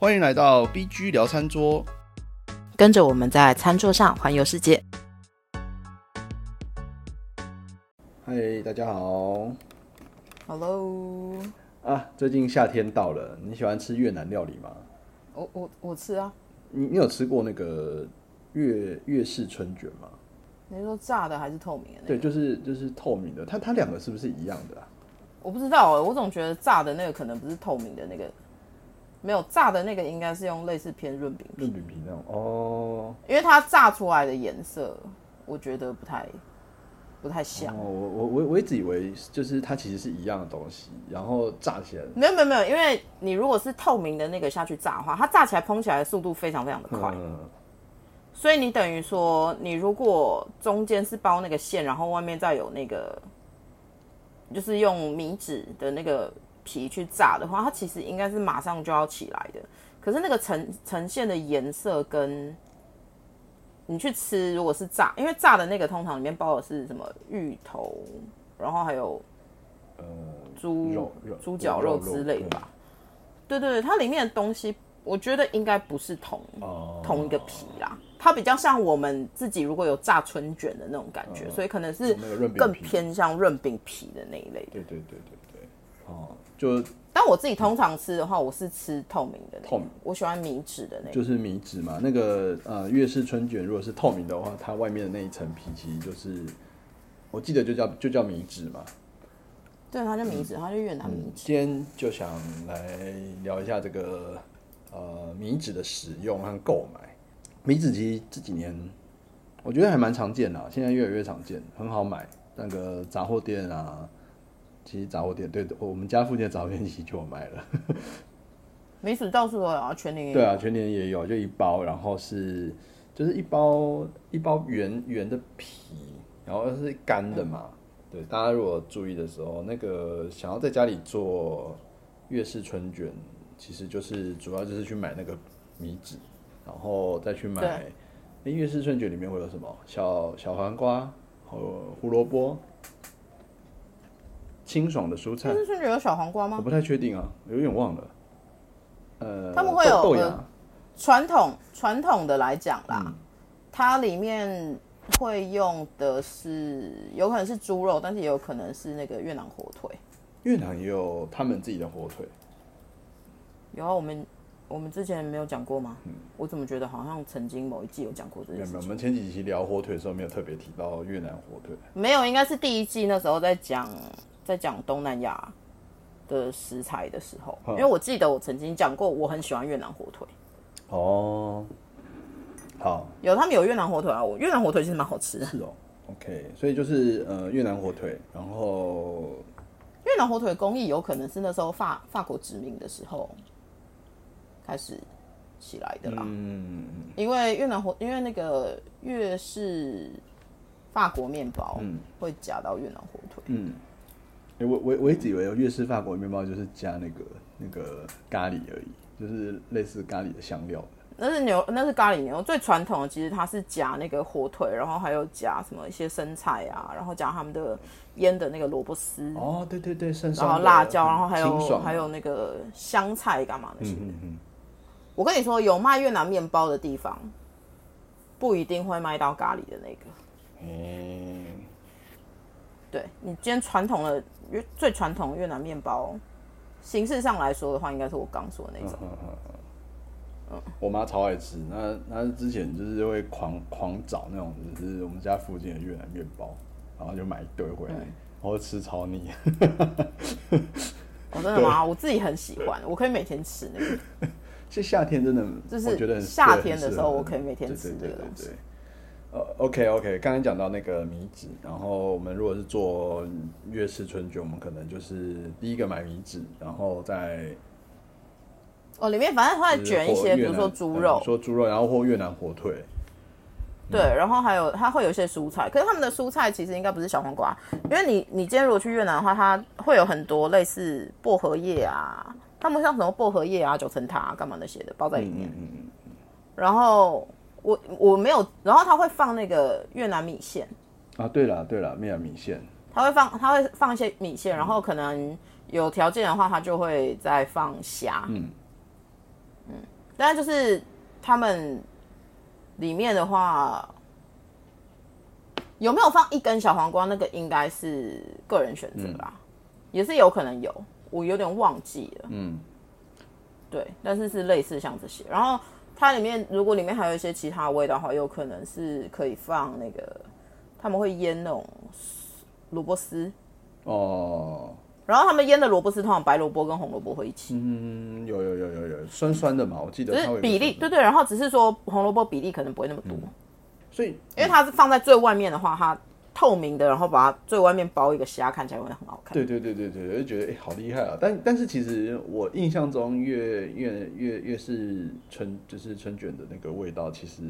欢迎来到 BG 聊餐桌。跟着我们在餐桌上环游世界。嗨，大家好 Hello，啊！最近夏天到了，你喜欢吃越南料理吗？我我我吃啊。你你有吃过那个越越式春卷吗？你是说炸的还是透明的、那个？对，就是就是透明的，它它两个是不是一样的啊？我不知道欸，我总觉得炸的那个可能不是透明的那个，没有炸的那个应该是用类似偏润饼皮，润饼皮那种哦。因为它炸出来的颜色，我觉得不太不太像。哦，我我我我一直以为就是它其实是一样的东西，然后炸起来，没有没有没有，因为你如果是透明的那个下去炸的话，它炸起来蓬起来的速度非常非常的快，嗯，所以你等于说，你如果中间是包那个馅，然后外面再有那个，就是用米纸的那个皮去炸的话，它其实应该是马上就要起来的。可是那个呈呈现的颜色跟你去吃，如果是炸，因为炸的那个通常里面包的是什么芋头，然后还有呃，猪猪脚肉之类的吧？对对对，它里面的东西，我觉得应该不是同哦，同一个皮啦，它比较像我们自己如果有炸春卷的那种感觉，所以可能是更偏向润饼皮的那一类的。对对对对对，哦，就但我自己通常吃的话，我是吃透明的、那个，透明我喜欢米纸的那个。就是米纸嘛，那个呃粤式春卷如果是透明的话，它外面的那一层皮其实就是，我记得就叫就叫米纸嘛。对，它叫米纸，它就越南米纸。今天就想来聊一下这个呃米纸的使用和购买。米纸其实这几年我觉得还蛮常见的啊，现在越来越常见，很好买。那个杂货店啊，其实杂货店对我们家附近的杂货店其实就有卖了。米纸到处都有啊，全年也有对啊，全年也有，就一包，然后是就是一包一包圆圆的皮，然后是干的嘛。对，大家如果注意的时候，那个想要在家里做粤式春卷，其实就是主要就是去买那个米纸，然后再去买。对诶粤式春卷里面会有什么？小小黄瓜和胡萝卜，清爽的蔬菜但。是春卷有小黄瓜吗？我不太确定啊，有点忘了。呃，他们会有豆豆芽呃。传统传统的来讲啦，嗯它里面会用的是有可能是猪肉，但是也有可能是那个越南火腿。越南也有他们自己的火腿，有啊，我们我们之前没有讲过吗？我怎么觉得好像曾经某一季有讲过这没有没有，我？们前几期聊火腿的时候没有特别提到越南火腿。没有，应该是第一季那时候在讲在讲东南亚的食材的时候，嗯。因为我记得我曾经讲过我很喜欢越南火腿，哦，好，有他们有越南火腿啊，我越南火腿其实蛮好吃的。是哦，OK，所以就是呃越南火腿，然后越南火腿工艺有可能是那时候法法国殖民的时候开始起来的啦，嗯，因为越南火，因为那个越是法国面包嗯。会夹到越南火腿，嗯，诶我我我一直以为粤式法国面包就是加那个那个咖喱而已，就是类似咖喱的香料。那是牛，那是咖喱牛。最传统的其实它是夹那个火腿，然后还有夹什么一些生菜啊，然后夹他们的腌的那个萝卜丝，哦，对对对，生然后辣椒，然后嗯还有还有那个香菜干嘛那些的。嗯嗯我跟你说，有卖越南面包的地方，不一定会卖到咖喱的那个。嗯，诶对你今天传统的越最传统的越南面包，形式上来说的话，应该是我刚说的那种。我妈超爱吃，那那之前就是会狂狂找那种就是我们家附近的越南面包，然后就买一堆回来，然后吃超腻。哦，真的吗？我自己很喜欢，我可以每天吃那个。是夏天真的，就是我觉得夏天的时候我可以每天吃这个东西呃，OK OK，刚才讲到那个米纸，然后我们如果是做粤式春卷，我们可能就是第一个买米纸，然后再哦，里面反正它会卷一些，比如说猪肉，说猪肉，然后或越南火腿，对，然后还有它会有一些蔬菜，可是他们的蔬菜其实应该不是小黄瓜，因为你你今天如果去越南的话，它会有很多类似薄荷叶啊，他们像什么薄荷叶啊、九层塔啊、干嘛那些的包在里面。嗯嗯。然后我我没有，然后他会放那个越南米线，嗯啊，对了对了，越南米线，他会放他会放一些米线，然后可能有条件的话，他就会再放虾。嗯嗯但是就是他们里面的话，有没有放一根小黄瓜？那个应该是个人选择啦，也是有可能有，我有点忘记了。嗯，对，但是是类似像这些。然后它里面如果里面还有一些其他味道的话，有可能是可以放那个他们会腌那种萝卜丝，哦，然后他们腌的萝卜丝通常白萝卜跟红萝卜会一起。嗯，有有有有有酸酸的嘛，我记得是比例，酸对对，然后只是说红萝卜比例可能不会那么多，所以因为它是放在最外面的话，它透明的，然后把它最外面包一个虾，看起来会很好看。对对对对对，我就觉得哎、好厉害啊！但但是其实我印象中越越越越是春就是春卷的那个味道，其实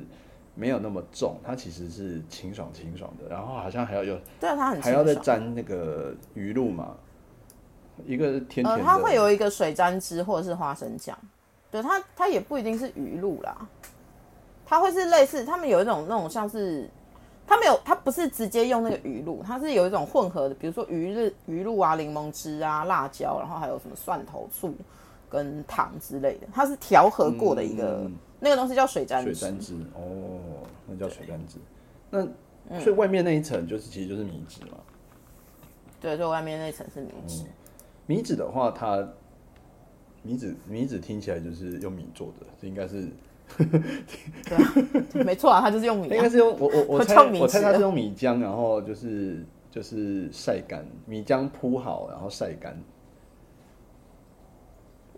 没有那么重，它其实是清爽清爽的，然后好像还要有对，它很还要再沾那个鱼露嘛，一个是甜甜，的，它会有一个水沾汁或者是花生酱，对它它也不一定是鱼露啦，它会是类似他们有一种那种像是。它没有，它不是直接用那个鱼露，它是有一种混合的，比如说鱼日鱼露啊、柠檬汁啊、辣椒，然后还有什么蒜头、醋跟糖之类的，它是调和过的一个、嗯那个东西叫水沾汁。水沾汁哦，那叫水沾汁。那所以外面那一层就是其实就是米纸嘛。对，最外面那层是米汁。米纸的话，它米纸米纸听起来就是用米做的，这应该是 对啊，没错啊，他就是用米、啊。应该。是用我我我猜我猜他是用米浆，然后就是就是晒干，米浆铺好，然后晒干，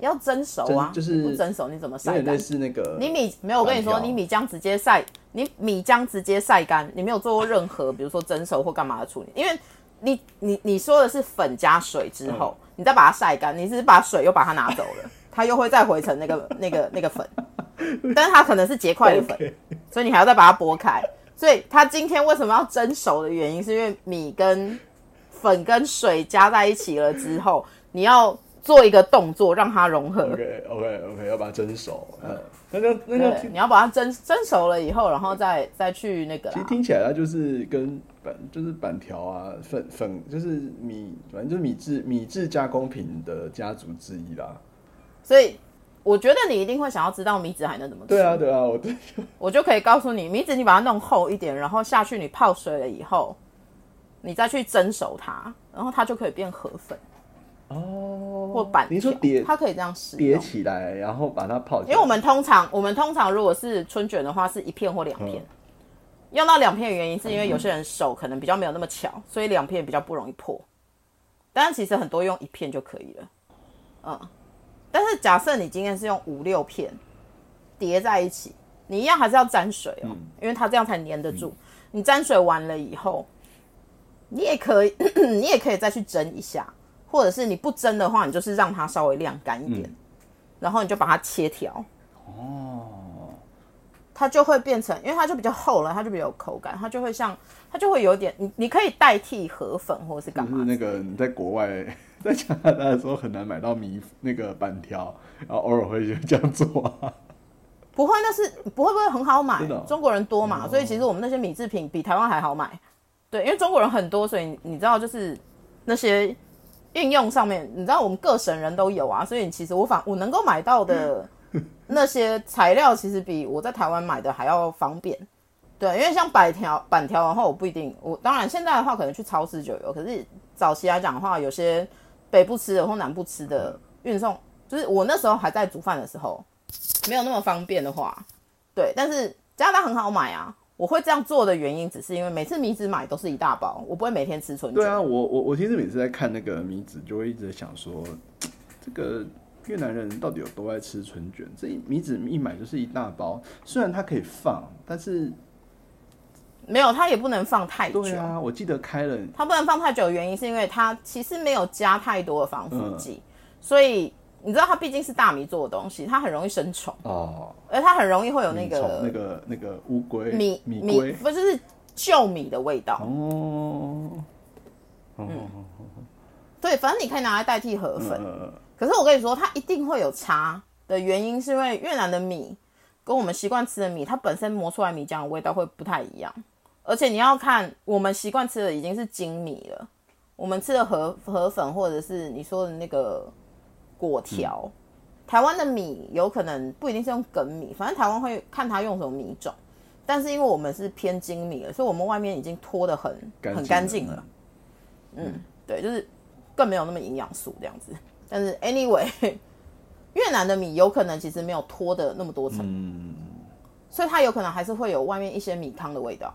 要蒸熟啊，就是不蒸熟你怎么晒干？类？似那个你米没有，我跟你说，你米浆直接晒，你米浆直接晒干，你没有做过任何，比如说蒸熟或干嘛的处理，因为你你你说的是粉加水之后，嗯。你再把它晒干，你只是把水又把它拿走了，它又会再回成那个那个那个粉，但是它可能是结块的粉所以你还要再把它剥开。所以它今天为什么要蒸熟的原因，是因为米跟粉跟水加在一起了之后，你要做一个动作让它融合。OK OK OK，要把它蒸熟，嗯，那个那个对，你要把它蒸蒸熟了以后，然后再再去那个。其实听起来它就是跟板就是板条啊粉粉就是米，反正就是米制米制加工品的家族之一啦。所以我觉得你一定会想要知道米子还能怎么吃。对啊，对啊，我对我就可以告诉你，米子你把它弄厚一点，然后下去你泡水了以后，你再去蒸熟它，然后它就可以变河粉哦或板条。你说叠它可以这样使叠。起来，然后把它泡起来，因为我们通常我们通常如果是春卷的话，是一片或两片。嗯用到两片的原因是因为有些人手可能比较没有那么巧，所以两片比较不容易破。但是其实很多用一片就可以了，嗯。但是假设你今天是用五六片叠在一起，你一样还是要沾水哦，因为它这样才粘得住。你沾水完了以后，你也可以，你也可以再去蒸一下，或者是你不蒸的话，你就是让它稍微晾干一点，然后你就把它切条。哦，它就会变成，因为它就比较厚了，它就比较有口感，它就会像，它就会有点，你你可以代替河粉或者是干嘛就是那个你在国外 在加拿大的时候很难买到米那个板条，然后偶尔会就这样做。啊。不会，那是不会不会很好买中国人多嘛，所以其实我们那些米制品比台湾还好买，对，因为中国人很多，所以你知道就是那些应用上面，你知道我们各省人都有啊，所以其实我反我能够买到的 那些材料，其实比我在台湾买的还要方便。对，因为像板条板条的话，我不一定，我当然现在的话可能去超市就有，可是早期来讲的话，有些北部吃的或南部吃的运送，就是我那时候还在煮饭的时候，没有那么方便的话，对，但是加拿大很好买啊。我会这样做的原因，只是因为每次米子买都是一大包，我不会每天吃纯。对啊，我我我其实每次在看那个米子，就会一直想说，这个越南人到底有多爱吃春卷？这一米纸一买就是一大包，虽然它可以放，但是没有，它也不能放太久。对啊，我记得开了，它不能放太久的原因是因为它其实没有加太多的防腐剂，嗯所以你知道它毕竟是大米做的东西，它很容易生虫，哦，而它很容易会有那个那个那个乌龟米米龟不就是旧米的味道。哦，哦，对，反正你可以拿来代替河粉。呃，可是我跟你说，它一定会有差的原因，是因为越南的米跟我们习惯吃的米，它本身磨出来米浆的味道会不太一样。而且你要看，我们习惯吃的已经是精米了，我们吃的河河粉或者是你说的那个果条，台湾的米有可能不一定是用梗米，反正台湾会看它用什么米种。但是因为我们是偏精米了，所以我们外面已经脱的很很干净了。嗯，对，就是更没有那么营养素这样子。但是 anyway，越南的米有可能其实没有脱的那么多层，所以它有可能还是会有外面一些米糠的味道。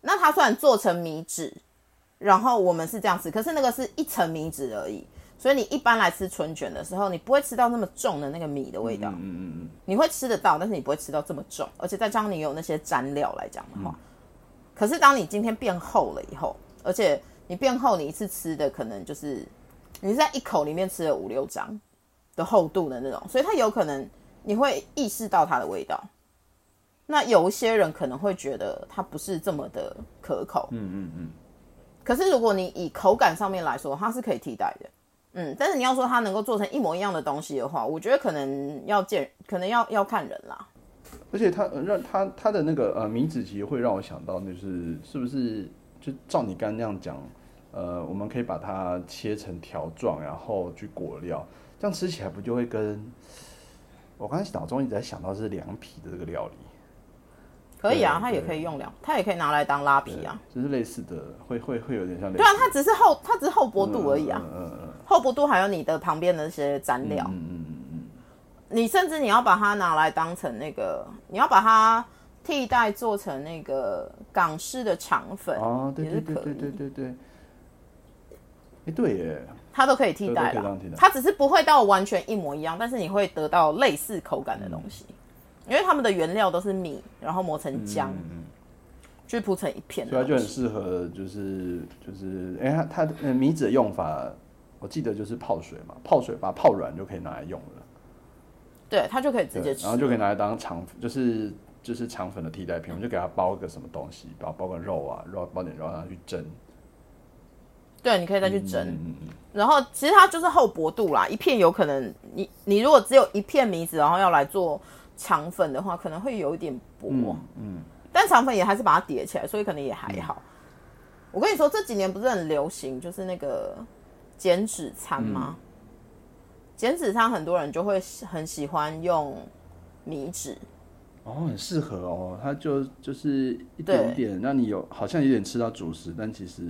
那它虽然做成米纸，然后我们是这样吃，可是那个是一层米纸而已。所以你一般来吃春卷的时候，你不会吃到那么重的那个米的味道。嗯嗯嗯。你会吃得到，但是你不会吃到这么重，而且再加上你有那些蘸料来讲的话，可是当你今天变厚了以后，而且你变厚，你一次吃的可能就是你是在一口里面吃了五六张的厚度的那种，所以它有可能你会意识到它的味道。那有一些人可能会觉得它不是这么的可口。嗯嗯嗯。可是如果你以口感上面来说，它是可以替代的。嗯，但是你要说它能够做成一模一样的东西的话，我觉得可能要见，可能要要看人啦。而且它让它它的那个呃米纸其实会让我想到，就是是不是就照你刚刚那样讲，呃，我们可以把它切成条状，然后去裹料，这样吃起来不就会跟我刚才脑中一直在想到是凉皮的这个料理。可以啊，它也可以用凉，它也可以拿来当拉皮啊，就是类似的，会会会有点像。对啊，它只是厚，它只是厚薄度而已啊。嗯嗯嗯。厚薄度还有你的旁边的那些蘸料。嗯嗯嗯嗯。你甚至你要把它拿来当成那个，你要把它替代做成那个港式的肠粉哦，对对对对对对对。哎，对耶。它都可以替代了，它只是不会到完全一模一样，但是你会得到类似口感的东西。因为他们的原料都是米，然后磨成浆，去铺成一片，所以它就很适合，就是就是，哎，它它米纸的用法，我记得就是泡水嘛，泡水把它泡软就可以拿来用了。对，它就可以直接吃，然后就可以拿来当肠，就是就是肠粉的替代品。我们就给它包个什么东西，包包个肉啊，肉包点肉让它去蒸。对，你可以再去蒸。然后其实它就是厚薄度啦，一片有可能你你如果只有一片米纸，然后要来做。肠粉的话可能会有一点薄，嗯，但肠粉也还是把它叠起来，所以可能也还好。我跟你说，这几年不是很流行，就是那个减脂餐吗？减脂餐很多人就会很喜欢用米纸，哦，很适合哦，它就就是一点点，让你有好像有点吃到主食，但其实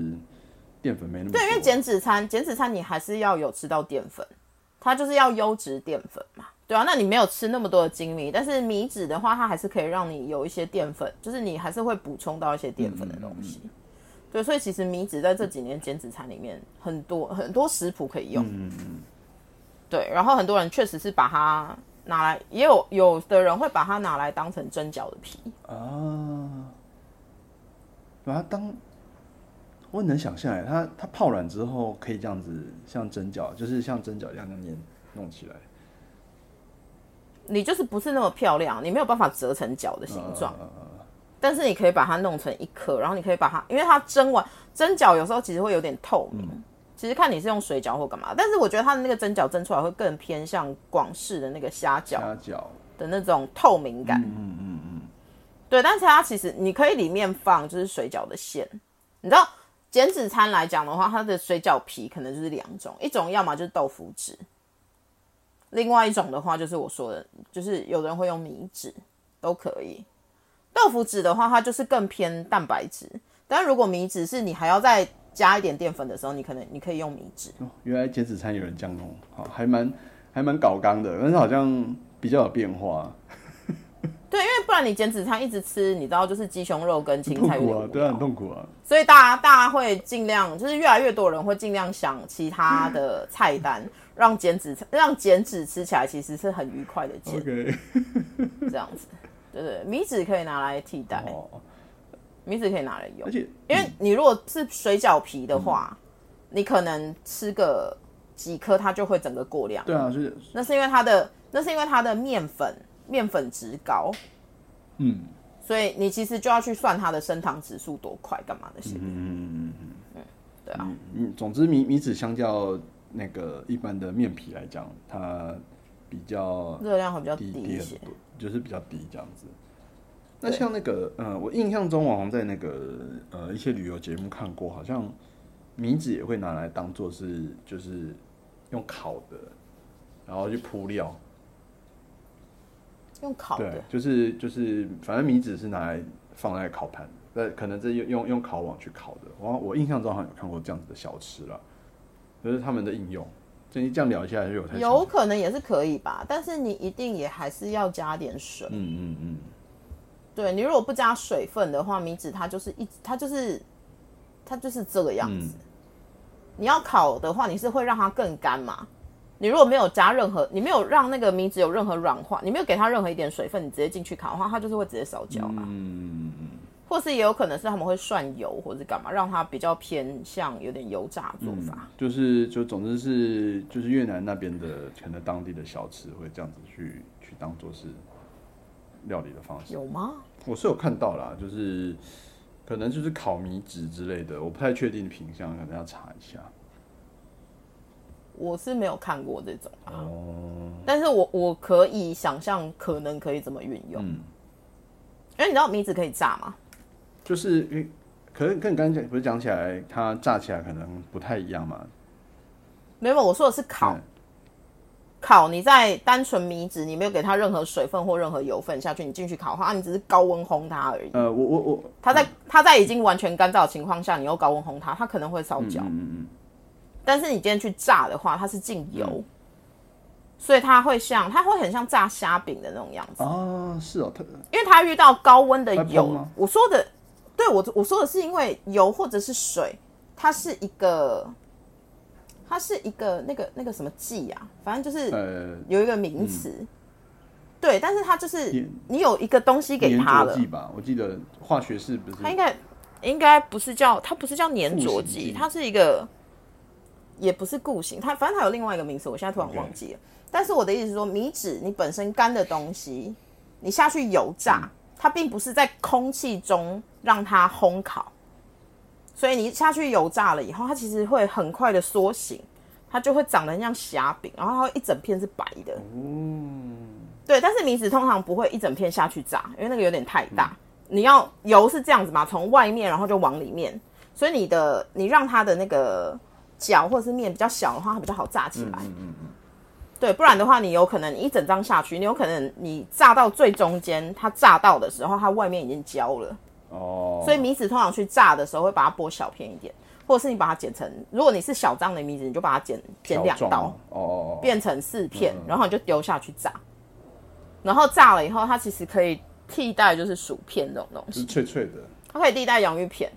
淀粉没那么对，因为减脂餐，减脂餐你还是要有吃到淀粉，它就是要优质淀粉嘛。对啊，那你没有吃那么多的精米，但是米脂的话，它还是可以让你有一些淀粉，就是你还是会补充到一些淀粉的东西。对，所以其实米脂在这几年减脂餐里面很多很多食谱可以用。嗯嗯。对，然后很多人确实是把它拿来，也有有的人会把它拿来当成蒸饺的皮啊，把它当我很能想象，哎，它它泡软之后可以这样子，像蒸饺，就是像蒸饺一样那样弄起来。你就是不是那么漂亮，你没有办法折成角的形状，但是你可以把它弄成一颗，然后你可以把它，因为它蒸完蒸饺有时候其实会有点透明，其实看你是用水饺或干嘛，但是我觉得它的那个蒸饺蒸出来会更偏向广式的那个虾饺的那种透明感，嗯嗯嗯，对，但是它其实你可以里面放就是水饺的馅，你知道减脂餐来讲的话，它的水饺皮可能就是两种，一种要么就是豆腐纸。另外一种的话，就是我说的，就是有人会用米纸，都可以。豆腐纸的话，它就是更偏蛋白质。但如果米纸是你还要再加一点淀粉的时候，你可能你可以用米纸。原来减脂餐有人这样弄，好，还蛮还蛮搞刚的，但是好像比较有变化。对，因为不然你减脂餐一直吃，你知道就是鸡胸肉跟青菜，痛苦啊，对啊，很痛苦啊。所以大家大家会尽量，就是越来越多人会尽量想其他的菜单。让减脂让减脂吃起来其实是很愉快的减，这样子，对对，米纸可以拿来替代，哦米纸可以拿来用，而且因为你如果是水饺皮的话，你可能吃个几颗它就会整个过量，对啊，是。那是因为它的那是因为它的面粉面粉值高，嗯，所以你其实就要去算它的升糖指数多快干嘛的，嗯嗯嗯嗯嗯，对啊，嗯，总之米米纸相较。那个一般的面皮来讲，它比较热量会比较低一些，就是比较低这样子。那像那个，呃，我印象中好像在那个呃一些旅游节目看过，好像米纸也会拿来当做是就是用烤的然后去铺料。用烤的对，，就是就是，反正米纸是拿来放在烤盘，那可能这用用用烤网去烤的。我我印象中好像有看过这样子的小吃了，就是他们的应用。就你这样聊一下就有太有可能也是可以吧，但是你一定也还是要加点水。嗯嗯嗯，对你如果不加水分的话，米纸它就是一它就是它就是这个样子。你要烤的话，你是会让它更干嘛？你如果没有加任何，你没有让那个米纸有任何软化，你没有给它任何一点水分，你直接进去烤的话，它就是会直接烧焦啊。嗯嗯或是也有可能是他们会涮油或者是干嘛，让它比较偏向有点油炸做法。就是就总之是就是越南那边的可能当地的小吃会这样子去去当做是料理的方式。有吗？我是有看到啦，就是可能就是烤米纸之类的，我不太确定品相，可能要查一下。我是没有看过这种啊，哦，但是我我可以想象可能可以怎么运用，嗯，因为你知道米子可以炸吗？就是可是跟你刚才不是讲起来，它炸起来可能不太一样嘛。没有，我说的是烤。嗯烤，你在单纯米纸，你没有给它任何水分或任何油分下去，你进去烤的话，你只是高温烘它而已。呃，我我我，它在它在已经完全干燥的情况下，你又高温烘它，它可能会烧焦。嗯嗯但是你今天去炸的话，它是进油，所以它会像它会很像炸虾饼的那种样子，嗯，啊，是哦，它因为它遇到高温的油。我说的，对我我说的是因为油或者是水，它是一个，它是一个那个那个什么剂啊，反正就是呃有一个名词。对，但是它就是你有一个东西给它了，着剂吧，我记得化学式不是它应该应该不是叫它不是叫粘着剂它是一个也不是固形，它反正它有另外一个名词，我现在突然忘记了。但是我的意思是说，米纸你本身干的东西，你下去油炸，嗯它并不是在空气中让它烘烤，所以你下去油炸了以后，它其实会很快的缩形，它就会长得很像虾饼，然后它会一整片是白的。嗯对，但是米纸通常不会一整片下去炸，因为那个有点太大。你要油是这样子嘛，从外面然后就往里面，所以你的你让它的那个角或者是面比较小的话，它比较好炸起来嗯嗯。对，不然的话，你有可能你一整张下去，你有可能你炸到最中间，它炸到的时候，它外面已经焦了。哦，所以米子通常去炸的时候会把它剥小片一点，或者是你把它剪成，如果你是小张的米子，你就把它剪剪两刀哦变成四片，然后你就丢下去炸。然后炸了以后，它其实可以替代就是薯片这种东西是西，脆脆的，它可以替代洋芋片。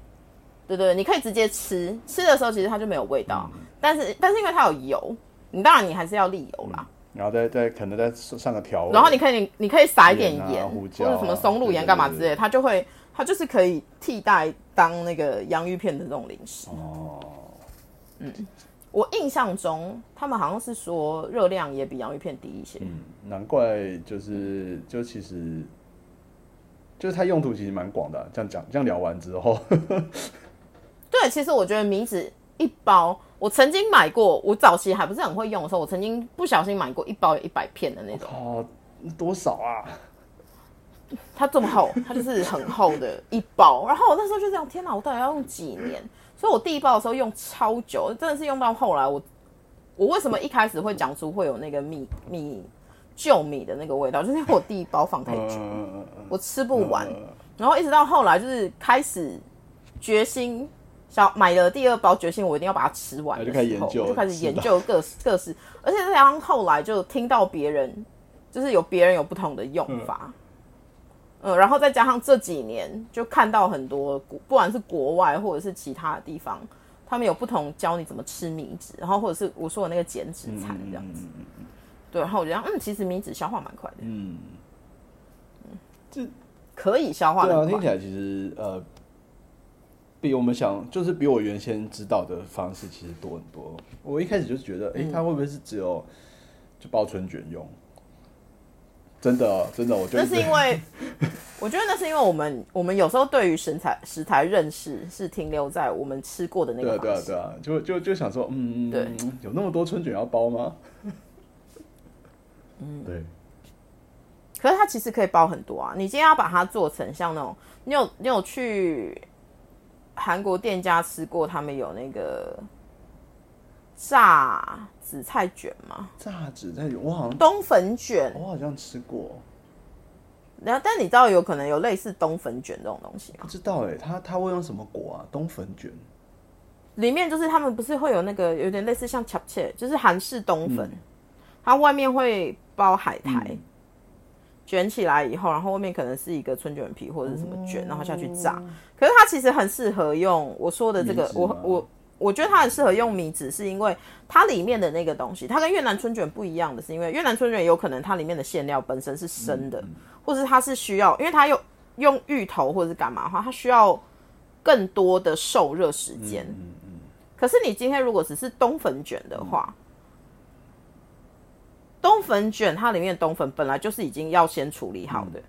对对，你可以直接吃，吃的时候其实它就没有味道，但是但是因为它有油，你当然你还是要沥油啦。然后再再可能再上个调味，然后你可以你可以撒一点盐啊盐，胡椒啊或者什么松露盐干嘛之类的，它就会它就是可以替代当那个洋芋片的这种零食。哦，嗯。我印象中他们好像是说热量也比洋芋片低一些。嗯，难怪就是就其实就是它用途其实蛮广的啊、这样讲这样聊完之后，对，其实我觉得米纸一包，我曾经买过，我早期还不是很会用的时候，我曾经不小心买过一包有一百片的那种，哦，多少啊？它这么厚，它就是很厚的一包。然后我那时候就这样，天哪，我到底要用几年？所以我第一包的时候用超久，真的是用到后来我，我为什么一开始会讲出会有那个米米旧米的那个味道，就是因为我第一包放太久，嗯，我吃不完，然后一直到后来就是开始决心。小买了第二包，决心我一定要把它吃完就开始研究就开始研究各式各式，而且再加上后来就听到别人，就是有别人有不同的用法，嗯，然后再加上这几年就看到很多国，不管是国外或者是其他的地方，他们有不同教你怎么吃米纸，然后或者是我说的那个减脂餐这样子，对，然后我觉得嗯，其实米纸消化蛮快的，嗯，这可以消化对啊，的，听起来其实呃，比我们想就是比我原先知道的方式其实多很多。我一开始就是觉得，哎、它会不会是只有就包春卷用？真的哦真的，我觉得那是因为我觉得那是因为我们我们有时候对于食材食材认识是停留在我们吃过的那对啊个方式，对啊对啊，就就就想说，嗯，对有那么多春卷要包吗？嗯，对，可是它其实可以包很多啊。你今天要把它做成像那种，你有你有去韩国店家吃过，他们有那个炸紫菜卷吗？炸紫菜卷，我好像冬粉卷，我好像吃过，然后但你知道有可能有类似冬粉卷这种东西吗？不？知道哎，它它会用什么果啊？冬粉卷，里面就是他们不是会有那个有点类似像 c h a p c h e 就是韩式冬粉，它外面会包海苔，卷起来以后，然后外面可能是一个春卷皮或者是什么卷，然后下去炸。可是它其实很适合用我说的这个我我我觉得它很适合用米纸，是因为它里面的那个东西，它跟越南春卷不一样的是，因为越南春卷有可能它里面的馅料本身是生的，或是它是需要，因为它用用芋头或者是干嘛的话，它需要更多的受热时间。可是你今天如果只是冬粉卷的话，冬粉卷它里面的冬粉本来就是已经要先处理好的，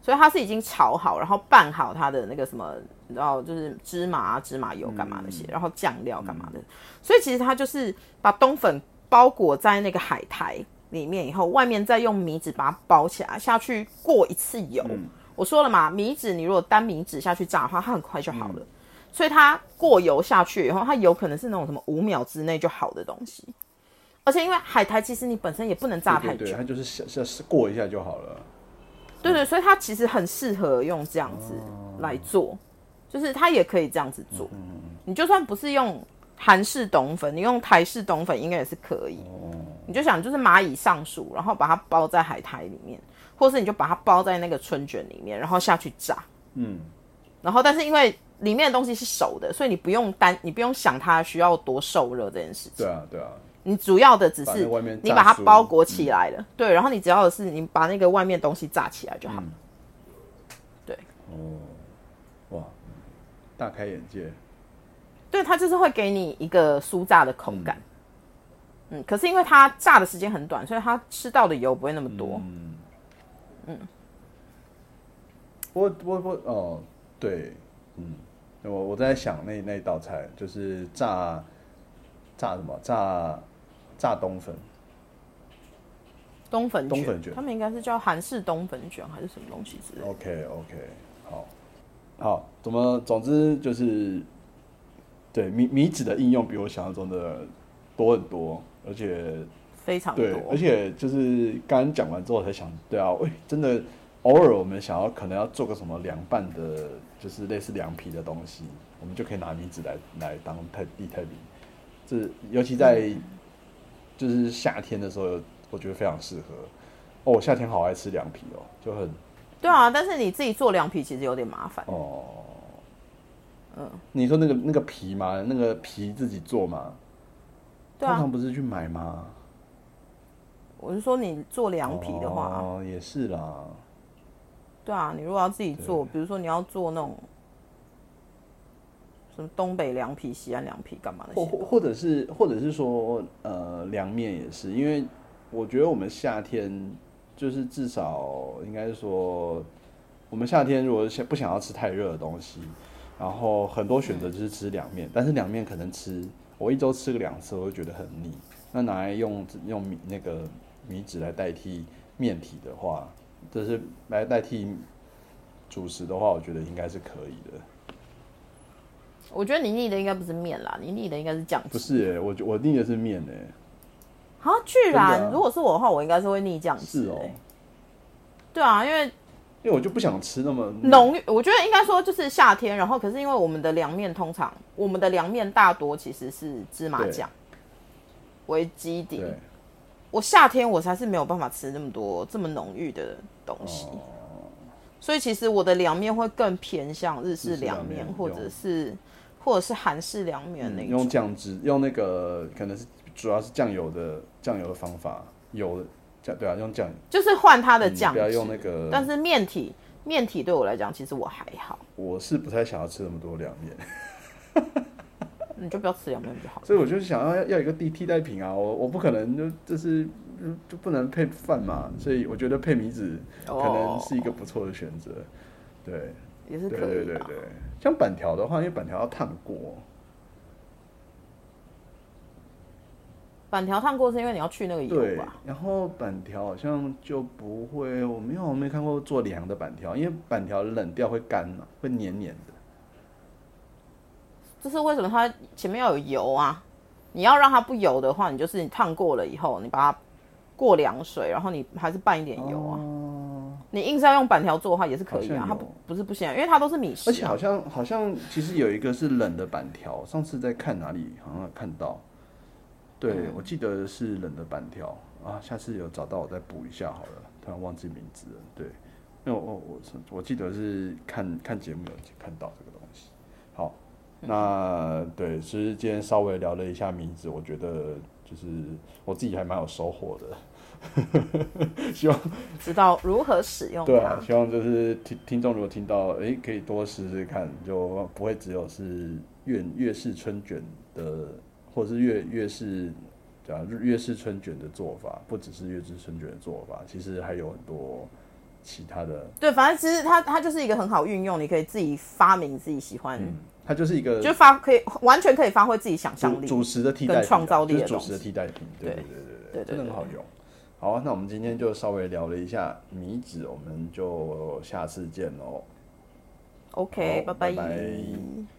所以它是已经炒好，然后拌好它的那个什么，你知道，就是芝麻啊、芝麻油干嘛那些，然后酱料干嘛的，所以其实它就是把冬粉包裹在那个海苔里面以后，外面再用米纸把它包起来，下去过一次油。我说了嘛，米纸你如果单米纸下去炸的话，它很快就好了。所以它过油下去以后，它有可能是那种什么五秒之内就好的东西。而且因为海苔其实你本身也不能炸太久，它就是小小是过一下就好了。对对，所以它其实很适合用这样子来做，就是它也可以这样子做。你就算不是用韩式冬粉，你用台式冬粉应该也是可以。你就想就是蚂蚁上树，然后把它包在海苔里面，或是你就把它包在那个春卷里面，然后下去炸。嗯，然后但是因为里面的东西是熟的，所以你不用担，你不用想它需要多受热这件事情。对啊，对啊，你主要的只是你把它包裹起来了，对，然后你只要的是你把那个外面东西炸起来就好。了。对，哦哇，大开眼界。对，它就是会给你一个酥炸的口感。嗯。可是因为它炸的时间很短，所以它吃到的油不会那么多。嗯。我我我哦，对，嗯，我我在想那那道菜就是炸炸什么？炸炸冬粉，冬粉冬粉卷。他们应该是叫韩式冬粉卷还是什么东西之类的。OK OK，好，好，怎么总之就是，对米米纸的应用比我想象中的多很多，而且非常对，多而。且就是刚刚讲完之后才想，对啊，喂，真的偶尔我们想要可能要做个什么凉拌的，就是类似凉皮的东西，我们就可以拿米纸来来当特地特比，这尤其在嗯就是夏天的时候，我觉得非常适合。哦，我夏天好爱吃凉皮哦，就很对啊，但是你自己做凉皮其实有点麻烦。哦，嗯，你说那个那个皮吗？那个皮自己做吗？对啊通常，不是去买吗？我是说你做凉皮的话，哦，也是啦。对啊，你如果要自己做，比如说你要做那种什么东北凉皮、西安凉皮干嘛的或或，或者是或者是说，呃，凉面也是，因为我觉得我们夏天就是至少应该说，我们夏天如果想不想要吃太热的东西，然后很多选择就是吃凉面，但是凉面可能吃我一周吃个两次，我就觉得很腻。那拿来用用米那个米纸来代替面体的话，就是来代替主食的话，我觉得应该是可以的。我觉得你腻的应该不是面啦，你腻的应该是酱汁。不是耶，我我腻的是面诶。啊，居然！啊如果是我的话，我应该是会腻酱汁、是哦欸。对啊，因为因为我就不想吃那么浓郁，我觉得应该说就是夏天，然后可是因为我们的凉面通常，我们的凉面大多其实是芝麻酱为基底。我夏天我才是没有办法吃那么多这么浓郁的东西，哦所以其实我的凉面会更偏向日式凉面，或者是或者是韩式凉面那嗯种。用酱汁，用那个可能是主要是酱油的酱油的方法，油的酱对啊，用酱，就是换它的酱，嗯不要用那个。但是面体面体对我来讲，其实我还好，我是不太想要吃那么多凉面，你就不要吃凉面就好。所以我就想要要要一个替替代品啊，我我不可能就就是就就不能配饭嘛，所以我觉得配米子可能是一个不错的选择，对。也是对可以的。对对对，像板条的话，因为板条要烫过，板条烫过是因为你要去那个油对吧？，然后板条好像就不会，我没有我没看过做凉的板条，因为板条冷掉会干嘛，会黏黏的。这是为什么它前面要有油啊？你要让它不油的话，你就是你烫过了以后，你把它过凉水，然后你还是拌一点油啊。你硬是要用板条做的话也是可以啊，它不不是不行，因为它都是米食。而且好像好像其实有一个是冷的板条，上次在看哪里好像看到，对我记得是冷的板条啊，下次有找到我再补一下好了，突然忘记名字了。对，因为我我我我记得是看看节目有看到这个东西。好，那对，其实今天稍微聊了一下名字，我觉得就是我自己还蛮有收获的。希望知道如何使用。对啊，希望就是听听众如果听到，哎，可以多试试看，就不会只有是粤粤式春卷的，或者是粤粤式啊粤式春卷的做法，不只是粤式春卷的做法，其实还有很多其他的。对，反正其实它它就是一个很好运用，你可以自己发明自己喜欢。它就是一个就发可以完全可以发挥自己想象力，主食的替代创造力，主食的替代品。对对对对对，真的很好用。好，那我们今天就稍微聊了一下米子，我们就下次见喽。OK，拜拜。